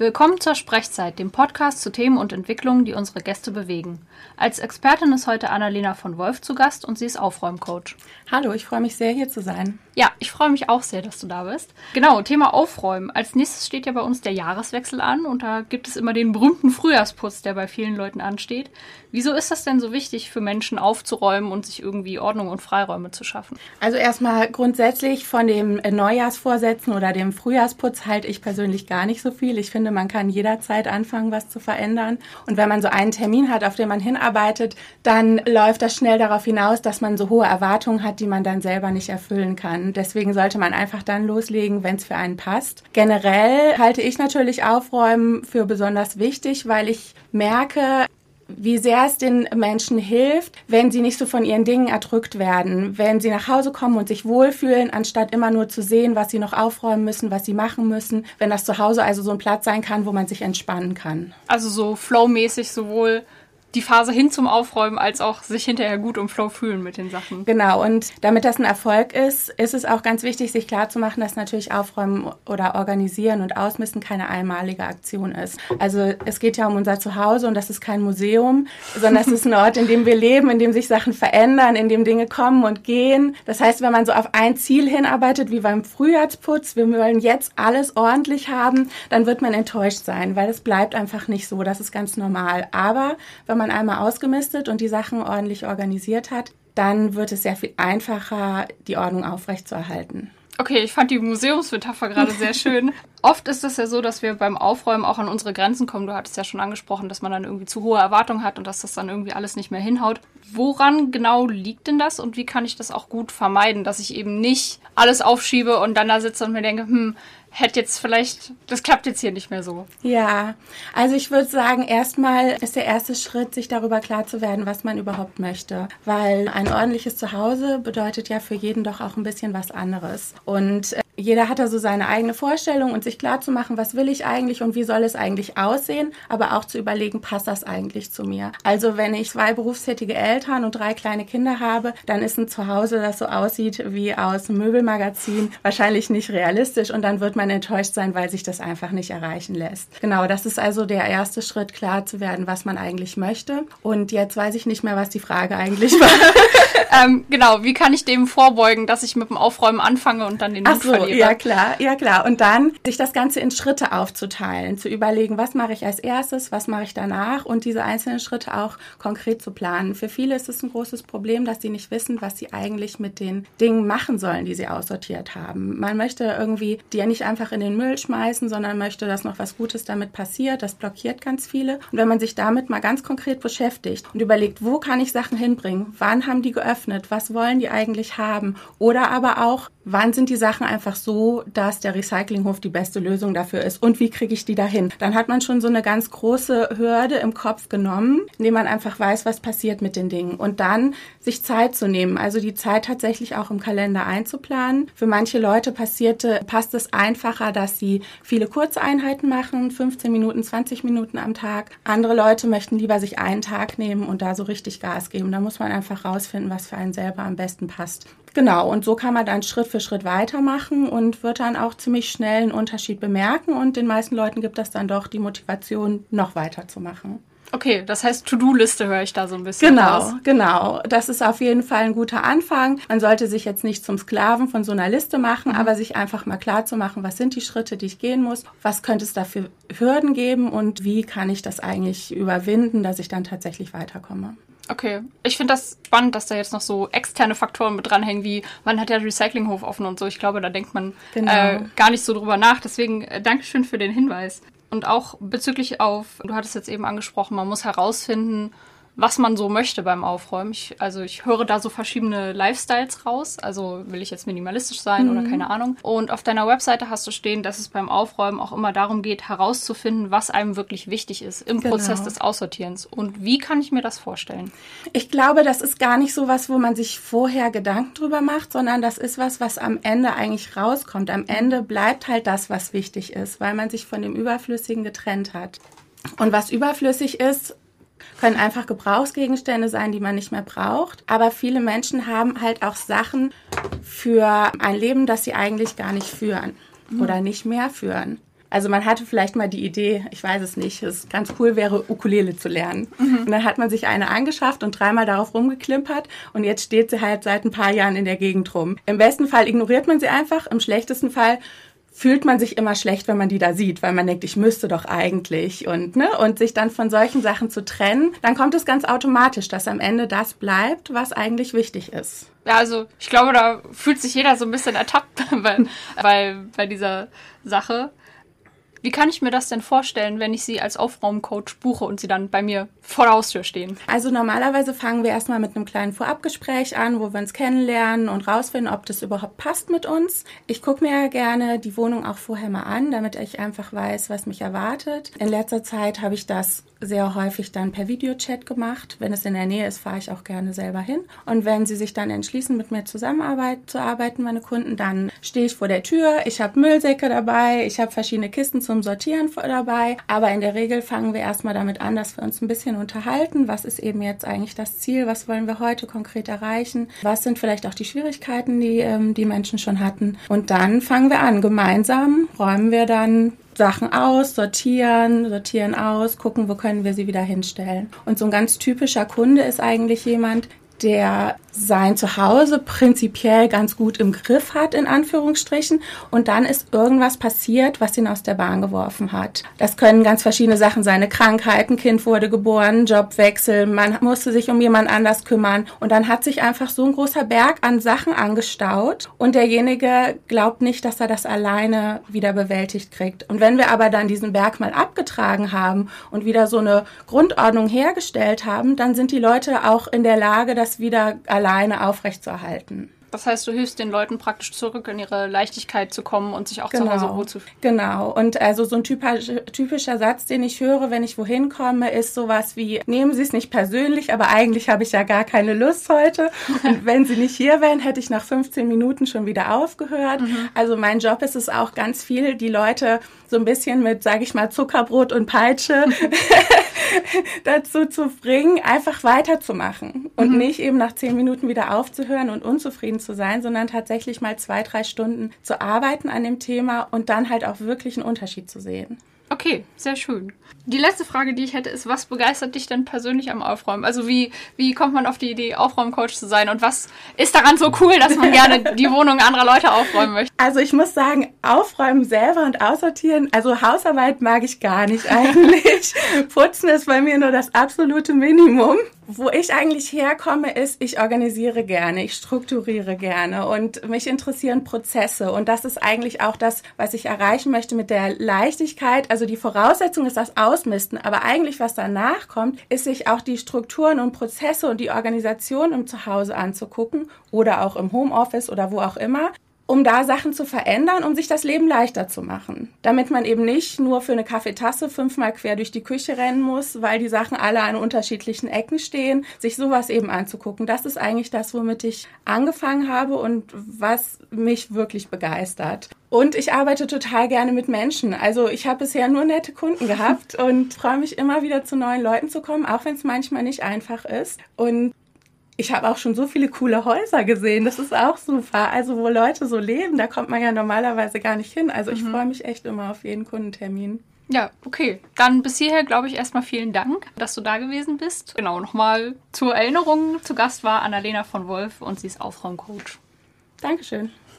Willkommen zur Sprechzeit, dem Podcast zu Themen und Entwicklungen, die unsere Gäste bewegen. Als Expertin ist heute Annalena von Wolf zu Gast und sie ist Aufräumcoach. Hallo, ich freue mich sehr, hier zu sein. Ja, ich freue mich auch sehr, dass du da bist. Genau, Thema Aufräumen. Als nächstes steht ja bei uns der Jahreswechsel an und da gibt es immer den berühmten Frühjahrsputz, der bei vielen Leuten ansteht. Wieso ist das denn so wichtig für Menschen aufzuräumen und sich irgendwie Ordnung und Freiräume zu schaffen? Also erstmal grundsätzlich von dem Neujahrsvorsätzen oder dem Frühjahrsputz halte ich persönlich gar nicht so viel. Ich finde, man kann jederzeit anfangen, was zu verändern. Und wenn man so einen Termin hat, auf den man hinarbeitet, dann läuft das schnell darauf hinaus, dass man so hohe Erwartungen hat, die man dann selber nicht erfüllen kann. Deswegen sollte man einfach dann loslegen, wenn es für einen passt. Generell halte ich natürlich Aufräumen für besonders wichtig, weil ich merke, wie sehr es den Menschen hilft, wenn sie nicht so von ihren Dingen erdrückt werden, wenn sie nach Hause kommen und sich wohlfühlen, anstatt immer nur zu sehen, was sie noch aufräumen müssen, was sie machen müssen, wenn das zu Hause also so ein Platz sein kann, wo man sich entspannen kann. Also so flowmäßig sowohl die Phase hin zum Aufräumen als auch sich hinterher gut im Flow fühlen mit den Sachen. Genau, und damit das ein Erfolg ist, ist es auch ganz wichtig, sich klarzumachen, dass natürlich Aufräumen oder Organisieren und Ausmisten keine einmalige Aktion ist. Also es geht ja um unser Zuhause und das ist kein Museum, sondern es ist ein Ort, in dem wir leben, in dem sich Sachen verändern, in dem Dinge kommen und gehen. Das heißt, wenn man so auf ein Ziel hinarbeitet, wie beim Frühjahrsputz, wir wollen jetzt alles ordentlich haben, dann wird man enttäuscht sein, weil es bleibt einfach nicht so. Das ist ganz normal. Aber wenn man einmal ausgemistet und die Sachen ordentlich organisiert hat, dann wird es sehr viel einfacher, die Ordnung aufrechtzuerhalten. Okay, ich fand die Museumsmetapher gerade sehr schön. Oft ist es ja so, dass wir beim Aufräumen auch an unsere Grenzen kommen. Du hattest ja schon angesprochen, dass man dann irgendwie zu hohe Erwartungen hat und dass das dann irgendwie alles nicht mehr hinhaut. Woran genau liegt denn das und wie kann ich das auch gut vermeiden, dass ich eben nicht alles aufschiebe und dann da sitze und mir denke, hm, hätte jetzt vielleicht, das klappt jetzt hier nicht mehr so. Ja, also ich würde sagen, erstmal ist der erste Schritt, sich darüber klar zu werden, was man überhaupt möchte. Weil ein ordentliches Zuhause bedeutet ja für jeden doch auch ein bisschen was anderes. Und äh, jeder hat da so seine eigene Vorstellung und sich klar zu machen, was will ich eigentlich und wie soll es eigentlich aussehen, aber auch zu überlegen, passt das eigentlich zu mir. Also wenn ich zwei berufstätige Eltern und drei kleine Kinder habe, dann ist ein Zuhause, das so aussieht wie aus einem Möbelmagazin, wahrscheinlich nicht realistisch und dann wird man enttäuscht sein, weil sich das einfach nicht erreichen lässt. Genau, das ist also der erste Schritt, klar zu werden, was man eigentlich möchte. Und jetzt weiß ich nicht mehr, was die Frage eigentlich war. ähm, genau, wie kann ich dem vorbeugen, dass ich mit dem Aufräumen anfange und dann den Mut so, Ja, klar, ja klar. Und dann sich das Ganze in Schritte aufzuteilen, zu überlegen, was mache ich als erstes, was mache ich danach und diese einzelnen Schritte auch konkret zu planen. Für viele ist es ein großes Problem, dass sie nicht wissen, was sie eigentlich mit den Dingen machen sollen, die sie aussortiert haben. Man möchte irgendwie die ja nicht einfach in den Müll schmeißen, sondern möchte, dass noch was Gutes damit passiert. Das blockiert ganz viele. Und wenn man sich damit mal ganz konkret beschäftigt und überlegt, wo kann ich Sachen hinbringen? Wann haben die geöffnet? Was wollen die eigentlich haben? Oder aber auch, wann sind die Sachen einfach so, dass der Recyclinghof die beste Lösung dafür ist und wie kriege ich die dahin? Dann hat man schon so eine ganz große Hürde im Kopf genommen, indem man einfach weiß, was passiert mit den Dingen und dann sich Zeit zu nehmen, also die Zeit tatsächlich auch im Kalender einzuplanen. Für manche Leute passierte, passt es einfacher, dass sie viele Kurzeinheiten machen, 15 Minuten, 20 Minuten am Tag. Andere Leute möchten lieber sich einen Tag nehmen und da so richtig Gas geben. Da muss man einfach rausfinden, was für einen selber am besten passt. Genau, und so kann man dann Schritt für Schritt weitermachen und wird dann auch ziemlich schnell einen Unterschied bemerken und den meisten Leuten gibt das dann doch die Motivation, noch weiterzumachen. Okay, das heißt To-Do-Liste höre ich da so ein bisschen Genau, raus. genau. Das ist auf jeden Fall ein guter Anfang. Man sollte sich jetzt nicht zum Sklaven von so einer Liste machen, mhm. aber sich einfach mal klar zu machen, was sind die Schritte, die ich gehen muss, was könnte es da für Hürden geben und wie kann ich das eigentlich überwinden, dass ich dann tatsächlich weiterkomme. Okay, ich finde das spannend, dass da jetzt noch so externe Faktoren mit dranhängen, wie wann hat der Recyclinghof offen und so. Ich glaube, da denkt man genau. äh, gar nicht so drüber nach. Deswegen äh, Dankeschön für den Hinweis. Und auch bezüglich auf, du hattest jetzt eben angesprochen, man muss herausfinden, was man so möchte beim Aufräumen. Ich, also ich höre da so verschiedene Lifestyles raus. Also will ich jetzt minimalistisch sein mhm. oder keine Ahnung. Und auf deiner Webseite hast du stehen, dass es beim Aufräumen auch immer darum geht, herauszufinden, was einem wirklich wichtig ist im genau. Prozess des Aussortierens. Und wie kann ich mir das vorstellen? Ich glaube, das ist gar nicht so was, wo man sich vorher Gedanken drüber macht, sondern das ist was, was am Ende eigentlich rauskommt. Am Ende bleibt halt das, was wichtig ist, weil man sich von dem Überflüssigen getrennt hat. Und was überflüssig ist, können einfach Gebrauchsgegenstände sein, die man nicht mehr braucht. Aber viele Menschen haben halt auch Sachen für ein Leben, das sie eigentlich gar nicht führen mhm. oder nicht mehr führen. Also man hatte vielleicht mal die Idee, ich weiß es nicht, es ganz cool wäre, Ukulele zu lernen. Mhm. Und dann hat man sich eine angeschafft und dreimal darauf rumgeklimpert und jetzt steht sie halt seit ein paar Jahren in der Gegend rum. Im besten Fall ignoriert man sie einfach, im schlechtesten Fall fühlt man sich immer schlecht, wenn man die da sieht, weil man denkt, ich müsste doch eigentlich und ne und sich dann von solchen Sachen zu trennen, dann kommt es ganz automatisch, dass am Ende das bleibt, was eigentlich wichtig ist. Ja, also ich glaube, da fühlt sich jeder so ein bisschen ertappt bei, bei, bei dieser Sache. Wie kann ich mir das denn vorstellen, wenn ich Sie als Aufraumcoach buche und Sie dann bei mir vor der Haustür stehen? Also normalerweise fangen wir erstmal mit einem kleinen Vorabgespräch an, wo wir uns kennenlernen und rausfinden, ob das überhaupt passt mit uns. Ich gucke mir ja gerne die Wohnung auch vorher mal an, damit ich einfach weiß, was mich erwartet. In letzter Zeit habe ich das sehr häufig dann per Videochat gemacht. Wenn es in der Nähe ist, fahre ich auch gerne selber hin. Und wenn sie sich dann entschließen, mit mir zusammenarbeit zu arbeiten, meine Kunden, dann stehe ich vor der Tür. Ich habe Müllsäcke dabei, ich habe verschiedene Kisten zum Sortieren dabei. Aber in der Regel fangen wir erstmal damit an, dass wir uns ein bisschen unterhalten. Was ist eben jetzt eigentlich das Ziel? Was wollen wir heute konkret erreichen? Was sind vielleicht auch die Schwierigkeiten, die ähm, die Menschen schon hatten? Und dann fangen wir an. Gemeinsam räumen wir dann Sachen aus, sortieren, sortieren aus, gucken, wo können wir sie wieder hinstellen. Und so ein ganz typischer Kunde ist eigentlich jemand, der sein Zuhause prinzipiell ganz gut im Griff hat, in Anführungsstrichen. Und dann ist irgendwas passiert, was ihn aus der Bahn geworfen hat. Das können ganz verschiedene Sachen sein. Eine Krankheit, ein Kind wurde geboren, Jobwechsel, man musste sich um jemand anders kümmern. Und dann hat sich einfach so ein großer Berg an Sachen angestaut. Und derjenige glaubt nicht, dass er das alleine wieder bewältigt kriegt. Und wenn wir aber dann diesen Berg mal abgetragen haben und wieder so eine Grundordnung hergestellt haben, dann sind die Leute auch in der Lage, das wieder aufrechtzuerhalten. Das heißt, du hilfst den Leuten praktisch zurück in ihre Leichtigkeit zu kommen und sich auch genau. zu Hause wohlzufühlen. Genau. Und also so ein typischer, typischer Satz, den ich höre, wenn ich wohin komme, ist sowas wie, nehmen Sie es nicht persönlich, aber eigentlich habe ich ja gar keine Lust heute. Und wenn Sie nicht hier wären, hätte ich nach 15 Minuten schon wieder aufgehört. Mhm. Also mein Job ist es auch ganz viel, die Leute so ein bisschen mit, sage ich mal, Zuckerbrot und Peitsche dazu zu bringen, einfach weiterzumachen und mhm. nicht eben nach zehn Minuten wieder aufzuhören und unzufrieden zu sein, sondern tatsächlich mal zwei, drei Stunden zu arbeiten an dem Thema und dann halt auch wirklich einen Unterschied zu sehen. Okay, sehr schön. Die letzte Frage, die ich hätte, ist, was begeistert dich denn persönlich am Aufräumen? Also wie, wie kommt man auf die Idee, Aufräumcoach zu sein? Und was ist daran so cool, dass man gerne die Wohnung anderer Leute aufräumen möchte? Also ich muss sagen, Aufräumen selber und aussortieren, also Hausarbeit mag ich gar nicht eigentlich. Putzen ist bei mir nur das absolute Minimum wo ich eigentlich herkomme, ist, ich organisiere gerne, ich strukturiere gerne und mich interessieren Prozesse. Und das ist eigentlich auch das, was ich erreichen möchte mit der Leichtigkeit. Also die Voraussetzung ist das Ausmisten, aber eigentlich was danach kommt, ist sich auch die Strukturen und Prozesse und die Organisation im Zuhause anzugucken oder auch im Homeoffice oder wo auch immer um da Sachen zu verändern, um sich das Leben leichter zu machen. Damit man eben nicht nur für eine Kaffeetasse fünfmal quer durch die Küche rennen muss, weil die Sachen alle an unterschiedlichen Ecken stehen, sich sowas eben anzugucken. Das ist eigentlich das, womit ich angefangen habe und was mich wirklich begeistert. Und ich arbeite total gerne mit Menschen. Also ich habe bisher nur nette Kunden gehabt und freue mich immer wieder zu neuen Leuten zu kommen, auch wenn es manchmal nicht einfach ist. Und ich habe auch schon so viele coole Häuser gesehen. Das ist auch super. Also wo Leute so leben, da kommt man ja normalerweise gar nicht hin. Also ich mhm. freue mich echt immer auf jeden Kundentermin. Ja, okay. Dann bis hierher, glaube ich, erstmal vielen Dank, dass du da gewesen bist. Genau, nochmal zur Erinnerung. Zu Gast war Annalena von Wolf und sie ist Aufraumcoach. Dankeschön.